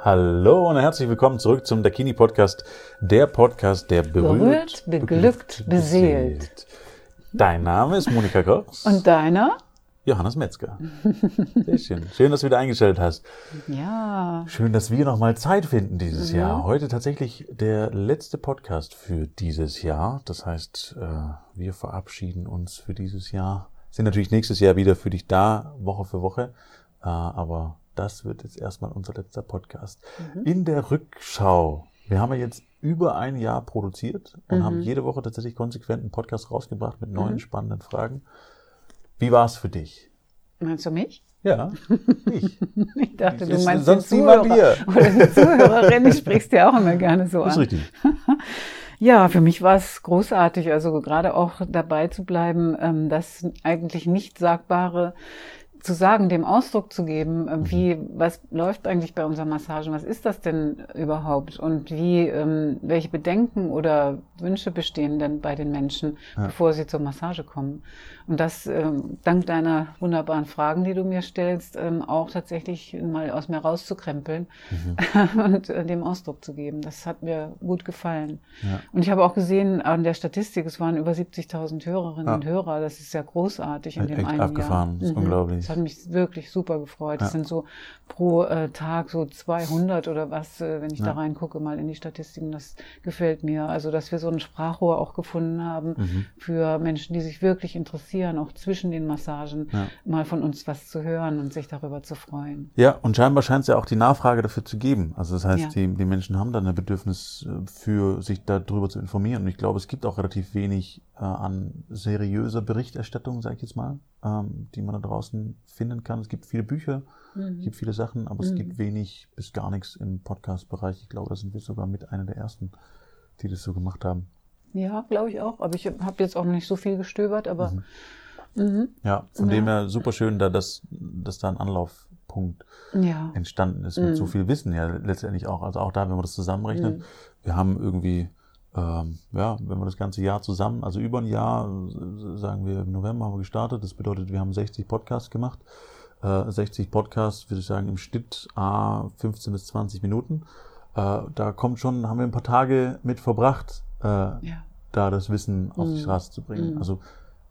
Hallo und herzlich willkommen zurück zum Dakini Podcast, der Podcast, der berührt, Berührt, beglückt, beseelt. Dein Name ist Monika Kochs. Und deiner? Johannes Metzger. Sehr schön. Schön, dass du wieder eingestellt hast. Ja. Schön, dass wir nochmal Zeit finden dieses Jahr. Heute tatsächlich der letzte Podcast für dieses Jahr. Das heißt, äh, wir verabschieden uns für dieses Jahr. Sind natürlich nächstes Jahr wieder für dich da, Woche für Woche. Äh, aber das wird jetzt erstmal unser letzter Podcast. In der Rückschau. Wir haben ja jetzt über ein Jahr produziert und haben jede Woche tatsächlich konsequent einen Podcast rausgebracht mit neuen spannenden Fragen. Wie war es für dich? Meinst du mich? Ja, ich. Ich dachte, du Ist meinst sonst den Zuhörer. hier. Oder die Zuhörerin, ich sprichst ja auch immer gerne so Das ist an. richtig. Ja, für mich war es großartig, also gerade auch dabei zu bleiben, ähm, das eigentlich nicht sagbare zu sagen, dem Ausdruck zu geben, Mhm. äh, wie, was läuft eigentlich bei unseren Massagen, was ist das denn überhaupt und wie, ähm, welche Bedenken oder Wünsche bestehen denn bei den Menschen, bevor sie zur Massage kommen. Und das ähm, dank deiner wunderbaren Fragen, die du mir stellst, ähm, auch tatsächlich mal aus mir rauszukrempeln Mhm. und äh, dem Ausdruck zu geben. Das hat mir gut gefallen. Ja. Und ich habe auch gesehen an der Statistik, es waren über 70.000 Hörerinnen Ja. und Hörer. Das ist ja großartig in dem Echt einen abgefahren, Jahr. das ist unglaublich. Das hat mich wirklich super gefreut. Das Ja. sind so pro äh, Tag so 200 oder was, äh, wenn ich da reingucke mal in die Statistiken. Das gefällt mir. Also, dass wir so ein Sprachrohr auch gefunden haben Mhm. für Menschen, die sich wirklich interessieren, auch zwischen den Massagen, Ja. mal von uns was zu hören und sich darüber zu freuen. Ja, und scheinbar scheint es ja auch die Nachfrage dafür zu geben. Also das heißt, Ja. die, die Menschen haben dann ein Bedürfnis äh, für sich darüber zu informieren. Und ich glaube, es gibt auch relativ wenig an seriöser Berichterstattung, sage ich jetzt mal, ähm, die man da draußen finden kann. Es gibt viele Bücher, es gibt viele Sachen, aber es gibt wenig bis gar nichts im Podcast-Bereich. Ich glaube, da sind wir sogar mit einer der ersten, die das so gemacht haben. Ja, glaube ich auch. Aber ich habe jetzt auch noch nicht so viel gestöbert, aber Ja, von Ja. dem her super schön, da dass, dass da ein Anlaufpunkt ja. entstanden ist mit so viel Wissen ja letztendlich auch. Also auch da, wenn wir das zusammenrechnen, wir haben irgendwie, ähm, ja, wenn wir das ganze Jahr zusammen, also über ein Jahr, äh, sagen wir im November haben wir gestartet, das bedeutet, wir haben 60 Podcasts gemacht. Äh, 60 Podcasts, würde ich sagen, im Schnitt A 15 bis 20 Minuten. Äh, da kommt schon, haben wir ein paar Tage mit verbracht, äh, Ja. da das Wissen auf die Straße zu bringen. Also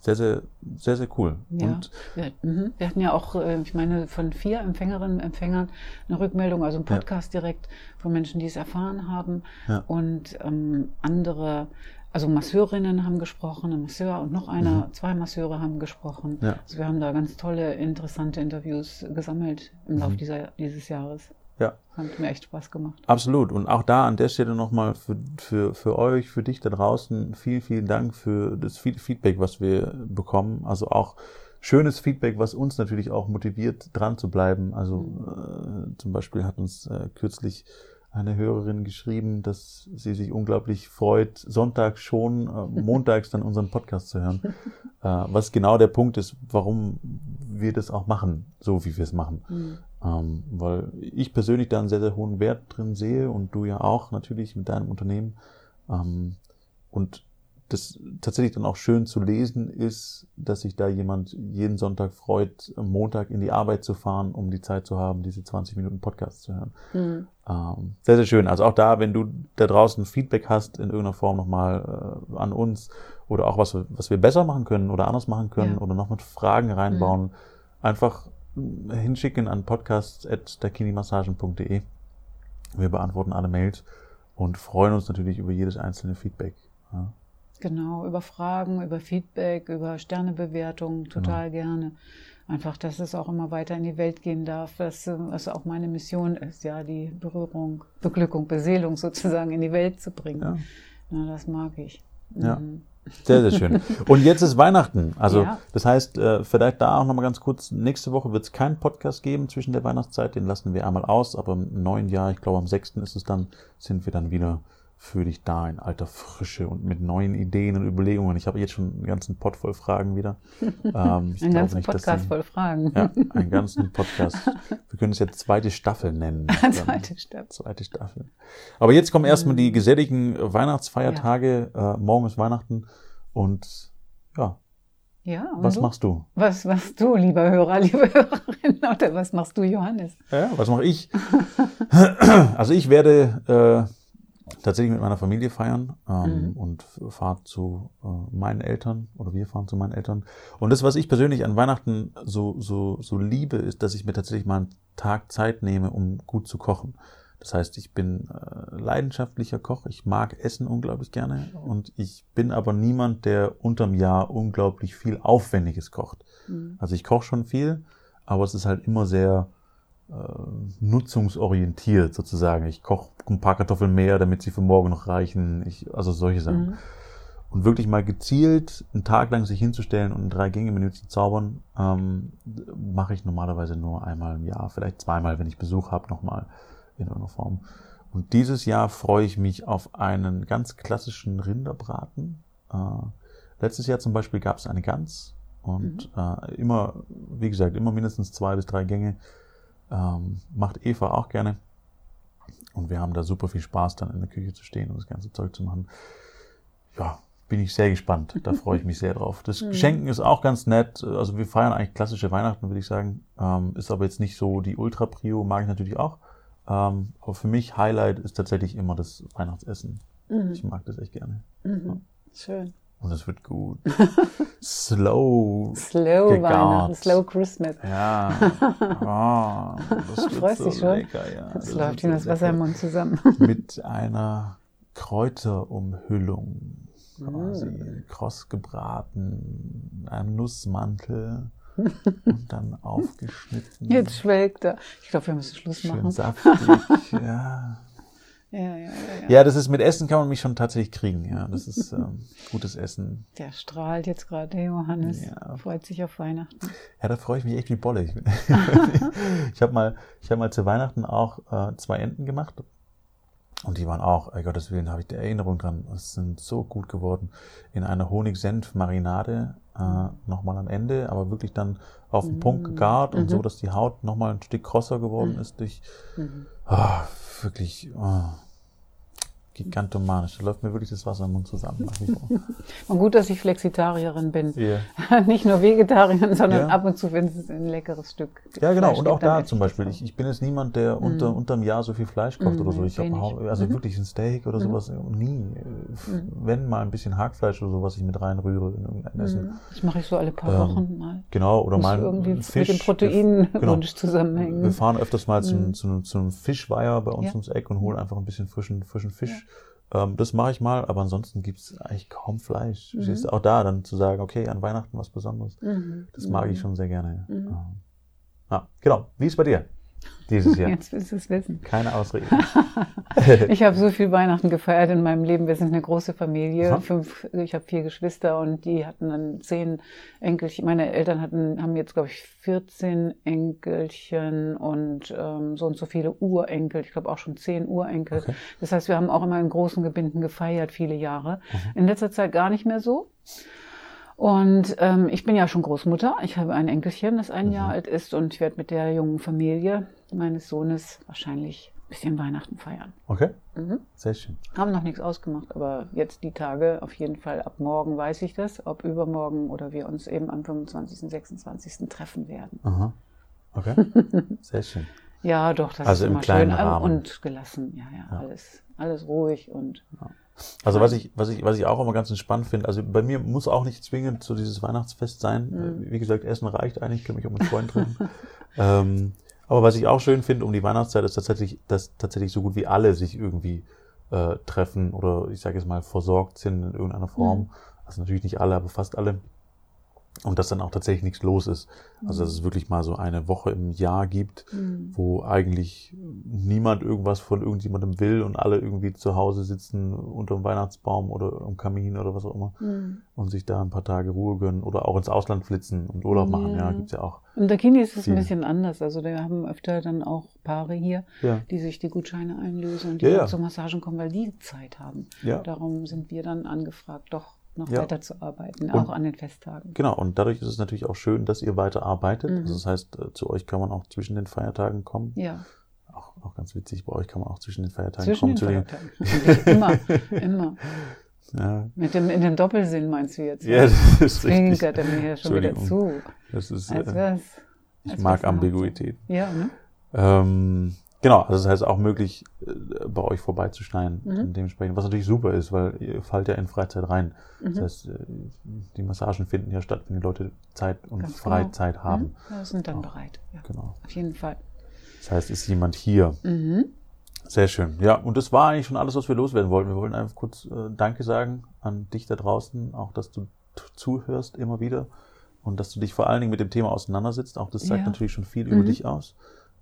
sehr, sehr, sehr, sehr cool. Ja. Und Wir, mhm. wir hatten ja auch, äh, ich meine, von vier Empfängerinnen und Empfängern eine Rückmeldung, also ein Podcast direkt von Menschen, die es erfahren haben. Ja. Und ähm, andere, also Masseurinnen haben gesprochen, ein Masseur und noch einer, zwei Masseure haben gesprochen. Mhm. Ja. Also wir haben da ganz tolle, interessante Interviews gesammelt im Mhm. Laufe dieser, dieses Jahres. Ja, Hat mir echt Spaß gemacht. Absolut. Und auch da an der Stelle nochmal für, für, für euch, für dich da draußen, vielen, vielen Dank für das Feedback, was wir bekommen. Also auch schönes Feedback, was uns natürlich auch motiviert, dran zu bleiben. Also äh, zum Beispiel hat uns äh, kürzlich eine Hörerin geschrieben, dass sie sich unglaublich freut, sonntags schon, äh, montags dann unseren Podcast zu hören. äh, was genau der Punkt ist, warum wir das auch machen, so wie wir es machen. Ähm, weil ich persönlich da einen sehr, sehr hohen Wert drin sehe und du ja auch natürlich mit deinem Unternehmen. Ähm, und das tatsächlich dann auch schön zu lesen ist, dass sich da jemand jeden Sonntag freut, am Montag in die Arbeit zu fahren, um die Zeit zu haben, diese 20 Minuten Podcast zu hören. Ähm, sehr, sehr schön. Also auch da, wenn du da draußen Feedback hast, in irgendeiner Form nochmal äh, an uns oder auch was, wir- was wir besser machen können oder anders machen können Ja. oder noch mit Fragen reinbauen, einfach mh, hinschicken an podcast.dakinimassagen.de. Wir beantworten alle Mails und freuen uns natürlich über jedes einzelne Feedback. Ja. Genau, über Fragen, über Feedback, über Sternebewertungen, total gerne. Einfach, dass es auch immer weiter in die Welt gehen darf, dass was auch meine Mission ist, ja, die Berührung, Beglückung, Beseelung sozusagen in die Welt zu bringen. Ja. Na, das mag ich. Ja. Mhm. Sehr, sehr schön. Und jetzt ist Weihnachten. Also Ja. das heißt, äh, vielleicht da auch nochmal ganz kurz, nächste Woche wird es keinen Podcast geben zwischen der Weihnachtszeit, den lassen wir einmal aus, aber im neuen Jahr, ich glaube am 6. ist es dann, sind wir dann wieder für dich da in alter Frische und mit neuen Ideen und Überlegungen. Ich habe jetzt schon einen ganzen Pott voll Fragen wieder. Ähm, ich Ein glaube ganzer nicht, Podcast die- voll Fragen. Ja, einen ganzen Podcast. Wir können es jetzt zweite Staffel nennen. Zweite Staffel. Zweite Staffel. Aber jetzt kommen erstmal die geselligen Weihnachtsfeiertage. Äh, morgen ist Weihnachten und ja, Ja, und Was du? machst du? Was machst du, lieber Hörer, liebe Hörerin? Oder was machst du, Johannes? Ja, was mache ich? also ich werde äh, tatsächlich mit meiner Familie feiern ähm, Mhm. und fahre zu äh, meinen Eltern oder wir fahren zu meinen Eltern. Und das, was ich persönlich an Weihnachten so, so, so liebe, ist, dass ich mir tatsächlich mal einen Tag Zeit nehme, um gut zu kochen. Das heißt, ich bin äh, leidenschaftlicher Koch. Ich mag Essen unglaublich gerne und ich bin aber niemand, der unterm Jahr unglaublich viel Aufwendiges kocht. Mhm. Also ich koche schon viel, aber es ist halt immer sehr nutzungsorientiert sozusagen. Ich koche ein paar Kartoffeln mehr, damit sie für morgen noch reichen. Ich, also solche Sachen. Mhm. Und wirklich mal gezielt einen Tag lang sich hinzustellen und ein Drei-Gänge-Menü zu zaubern, ähm, mache ich normalerweise nur einmal im Jahr, vielleicht zweimal, wenn ich Besuch habe, nochmal in irgendeiner Form. Und dieses Jahr freue ich mich auf einen ganz klassischen Rinderbraten. Äh, letztes Jahr zum Beispiel gab es eine Gans und äh, immer, wie gesagt, immer mindestens zwei bis drei Gänge. Ähm, macht Eva auch gerne. Und wir haben da super viel Spaß, dann in der Küche zu stehen und das ganze Zeug zu machen. Ja, bin ich sehr gespannt. Da freue ich mich sehr drauf. Das Mhm. Geschenken ist auch ganz nett. Also wir feiern eigentlich klassische Weihnachten, würde ich sagen. Ähm, ist aber jetzt nicht so die Ultra-Prio, mag ich natürlich auch. Ähm, aber für mich Highlight ist tatsächlich immer das Weihnachtsessen. Mhm. Ich mag das echt gerne. Mhm. Schön. Und es wird gut. Slow. Slow Gegart. Weihnachten, Slow Christmas. Ja. Ah, das wird freust so dich schon? lecker, ja. Das, Das läuft ihm das Wasser im. Mund zusammen. Mit einer Kräuterumhüllung. Quasi Mm. kross gebraten, einem Nussmantel und dann aufgeschnitten. Jetzt schwelgt er. Ich glaube, wir müssen Schluss Schön machen. saftig. Ja. Ja, ja, ja, ja. das ist mit Essen kann man mich schon tatsächlich kriegen. Ja, das ist ähm, gutes Essen. Der strahlt jetzt gerade, der Johannes. Ja. Freut sich auf Weihnachten. Ja, da freue ich mich echt wie Bolle. Ich, ich habe mal, ich habe mal zu Weihnachten auch äh, zwei Enten gemacht. Und die waren auch, ey Gottes Willen, habe ich die Erinnerung dran. Es sind so gut geworden. In einer Honig-Senf-Marinade äh, nochmal am Ende, aber wirklich dann auf den Punkt gegart und so, dass die Haut nochmal ein Stück krosser geworden ist durch Mhm. ah, wirklich ah, gigantomanisch. Da läuft mir wirklich das Wasser im Mund zusammen. Und gut, dass ich Flexitarierin bin. Ja. Nicht nur Vegetarierin, sondern Ja. ab und zu, wenn es ein leckeres Stück Ja, genau. Fleisch Und auch da zum Beispiel. Ich, ich bin jetzt niemand, der unter, unterm Jahr so viel Fleisch kocht Mhm, oder so. Ich habe also Mhm. wirklich ein Steak oder sowas nie. Äh, Wenn mal ein bisschen Hackfleisch oder so, was ich mit reinrühre in irgendein Essen. Mhm. Das mache ich so alle paar Ähm, Wochen mal. Genau, oder Muss mal irgendwie Fisch. mit dem Proteinwunsch Genau. zusammenhängen. Wir fahren öfters mal zum, zum, zum Fischweiher bei uns Ja. ums Eck und holen einfach ein bisschen frischen, frischen Fisch. Ähm, das mache ich mal, aber ansonsten gibt's eigentlich kaum Fleisch. Mhm. Du, Auch da dann zu sagen, okay, an Weihnachten was Besonderes. Mhm. Das mag ich schon sehr gerne. Mhm. Ähm, Ja, genau. Wie ist bei dir dieses Jahr? Jetzt willst du es wissen. Keine Ausrede. Ich habe so viel Weihnachten gefeiert in meinem Leben. Wir sind eine große Familie. Aha. Fünf, ich habe vier Geschwister und die hatten dann zehn Enkelchen. Meine Eltern hatten, haben jetzt, glaube ich, 14 Enkelchen und ähm, so und so viele Urenkel. Ich glaube auch schon zehn Urenkel. Okay. Das heißt, wir haben auch immer in großen Gebinden gefeiert, viele Jahre. In letzter Zeit gar nicht mehr so. Und ähm, ich bin ja schon Großmutter. Ich habe ein Enkelchen, das ein Jahr alt ist und ich werde mit der jungen Familie meines Sohnes wahrscheinlich ein bisschen Weihnachten feiern. Okay, Mhm. sehr schön. Haben noch nichts ausgemacht, aber jetzt die Tage auf jeden Fall ab morgen weiß ich das, ob übermorgen oder wir uns eben am 25., 26. treffen werden. Aha. Okay, sehr schön. Ja, doch, das Also ist im immer kleinen schön ähm, Rahmen. und gelassen. Ja, ja, alles, alles ruhig und Also was ich, was ich, was ich auch immer ganz entspannt finde, also bei mir muss auch nicht zwingend so dieses Weihnachtsfest sein. Mhm. Äh, Wie gesagt, Essen reicht eigentlich, ich kann mich auch mit Freunden treffen. ähm, aber was ich auch schön finde um die Weihnachtszeit, ist tatsächlich, dass tatsächlich so gut wie alle sich irgendwie äh, treffen oder ich sage jetzt mal versorgt sind in irgendeiner Form. Mhm. Also natürlich nicht alle, aber fast alle. Und dass dann auch tatsächlich nichts los ist. Also dass es wirklich mal so eine Woche im Jahr gibt, Mhm. wo eigentlich niemand irgendwas von irgendjemandem will und alle irgendwie zu Hause sitzen unter dem Weihnachtsbaum oder am Kamin oder was auch immer Mhm. und sich da ein paar Tage Ruhe gönnen oder auch ins Ausland flitzen und Urlaub machen. Ja, Ja. gibt's ja auch. In der Kini ist es ein bisschen anders. Also wir haben öfter dann auch Paare hier, Ja. die sich die Gutscheine einlösen und die Ja, ja. dann zu Massagen kommen, weil die Zeit haben. Ja. Darum sind wir dann angefragt, doch noch Ja. weiterzuarbeiten, Und- auch an den Festtagen. Genau, und dadurch ist es natürlich auch schön, dass ihr weiter arbeitet. Mhm. Also das heißt, äh, zu euch kann man auch zwischen den Feiertagen kommen. Ja, Auch, auch ganz witzig, bei euch kann man auch zwischen den Feiertagen zwischen kommen. den. Feiertagen. Immer, immer. Ja. Mit dem, in dem Doppelsinn meinst du jetzt? Ja, das ist richtig. Zwinkert er mir hier schon wieder zu. Das ist, äh, ich mag Ambiguität. Ja, ne? Ähm, genau, also das heißt auch möglich, äh, bei euch vorbeizuschneiden. Mhm. Dementsprechend, was natürlich super ist, weil ihr fallt ja in Freizeit rein. Mhm. Das heißt, äh, die Massagen finden ja statt, wenn die Leute Zeit und Ganz Freizeit genau. haben. Mhm. Ja, sind dann Auch. bereit. Ja. Genau. Auf jeden Fall. Das heißt, ist jemand hier. Mhm. Sehr schön. Ja, und das war eigentlich schon alles, was wir loswerden wollten. Wir wollten einfach kurz äh, Danke sagen an dich da draußen, auch dass du zuhörst immer wieder und dass du dich vor allen Dingen mit dem Thema auseinandersetzt. Auch das sagt Ja. natürlich schon viel über Mhm. dich aus.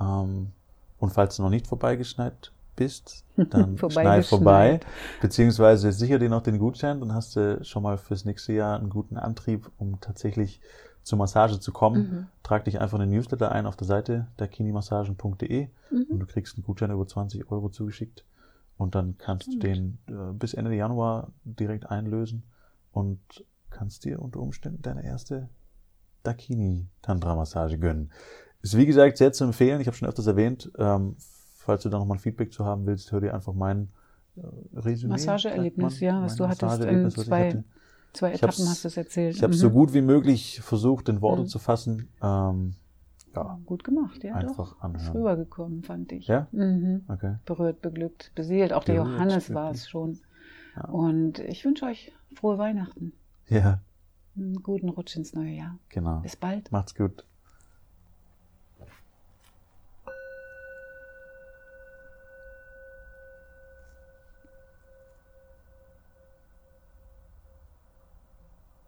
Ähm, und falls du noch nicht vorbeigeschneit bist, dann schnei Vorbeigeschneit. vorbei. Beziehungsweise sicher dir noch den Gutschein, dann hast du schon mal fürs nächste Jahr einen guten Antrieb, um tatsächlich zur Massage zu kommen. Mhm. Trag dich einfach in den Newsletter ein auf der Seite der kinimassagen.de und Mhm. du kriegst einen Gutschein über 20 Euro zugeschickt. Und dann kannst du den äh, bis Ende Januar direkt einlösen und kannst dir unter Umständen deine erste Dakini Tantra Massage gönnen. Ist wie gesagt sehr zu empfehlen. Ich habe schon öfters erwähnt. Ähm, falls du da nochmal ein Feedback zu haben willst, hör dir einfach mein äh, Resümee. Massageerlebnis, ja, was du hattest in was ich zwei, hatte. zwei Etappen hast du es erzählt. Ich habe es Mhm. so gut wie möglich versucht, in Worte Mhm. zu fassen. Ähm, ja, Gut gemacht, ja. einfach doch. Ist anhören. rübergekommen, fand ich. Ja? Mhm. Okay. Berührt, beglückt, beseelt. Auch der Berührt, Johannes war es schon. Ja. Und ich wünsche euch frohe Weihnachten. Ja, Einen guten Rutsch ins neue Jahr. genau. Bis bald. Macht's gut.